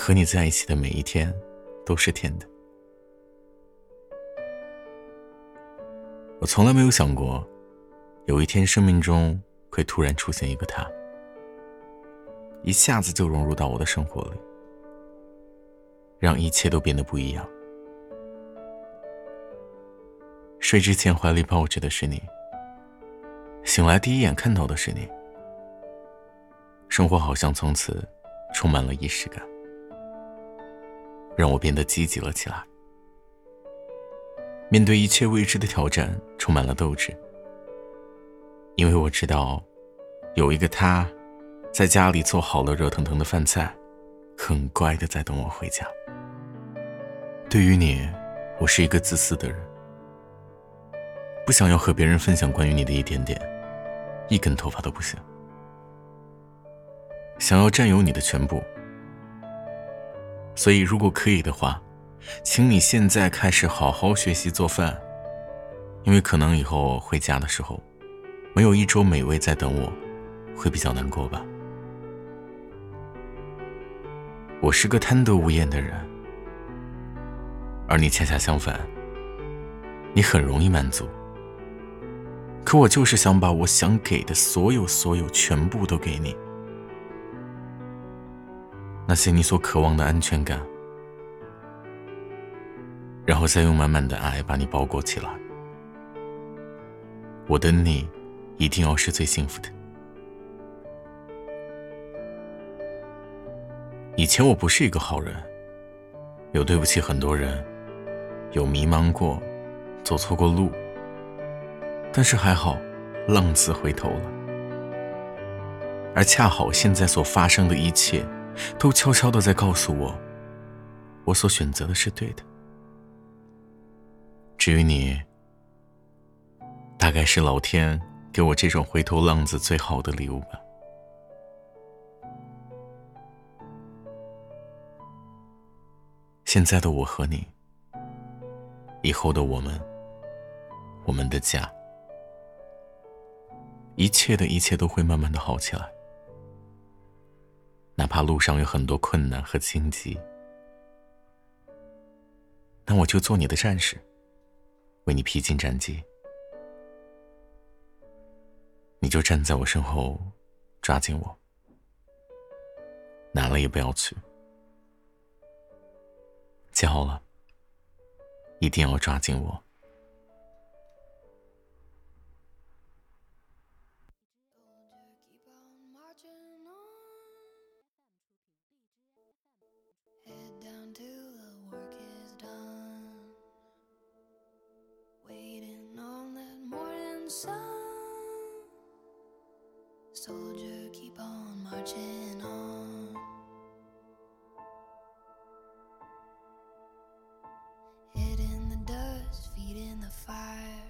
和你在一起的每一天都是甜的。我从来没有想过，有一天生命中会突然出现一个他，一下子就融入到我的生活里，让一切都变得不一样。睡之前怀里抱着的是你，醒来第一眼看到的是你，生活好像从此充满了仪式感，让我变得积极了起来。面对一切未知的挑战，充满了斗志。因为我知道，有一个他，在家里做好了热腾腾的饭菜，很乖的在等我回家。对于你，我是一个自私的人，不想要和别人分享关于你的一点点，一根头发都不行，想要占有你的全部。所以，如果可以的话。请你现在开始好好学习做饭，因为可能以后回家的时候，没有一桌美味在等我，会比较难过吧。我是个贪得无厌的人，而你恰恰相反，你很容易满足。可我就是想把我想给的所有所有全部都给你，那些你所渴望的安全感。然后再用满满的爱把你包裹起来。我的你，一定要是最幸福的。以前我不是一个好人，有对不起很多人，有迷茫过，走错过路。但是还好，浪子回头了。而恰好现在所发生的一切，都悄悄的在告诉我，我所选择的是对的。至于你，大概是老天给我这种回头浪子最好的礼物吧。现在的我和你，以后的我们，我们的家，一切的一切都会慢慢的好起来。哪怕路上有很多困难和荆棘，那我就做你的战士。为你披荆斩棘，你就站在我身后，抓紧我，难了也不要去，焦了，一定要抓紧我。Soldier, keep on marching on. Head in the dust, feet in the fire.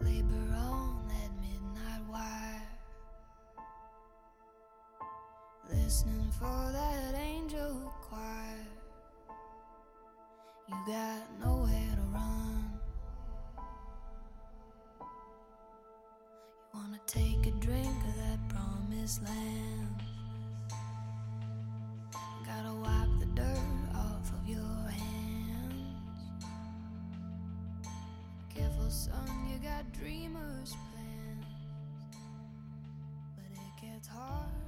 Labor on that midnight wire. Listening for that angel choir. You got nowhere drink of that promised land. Gotta wipe the dirt off of your hands. Careful, son, you got dreamers' plans. But it gets hard.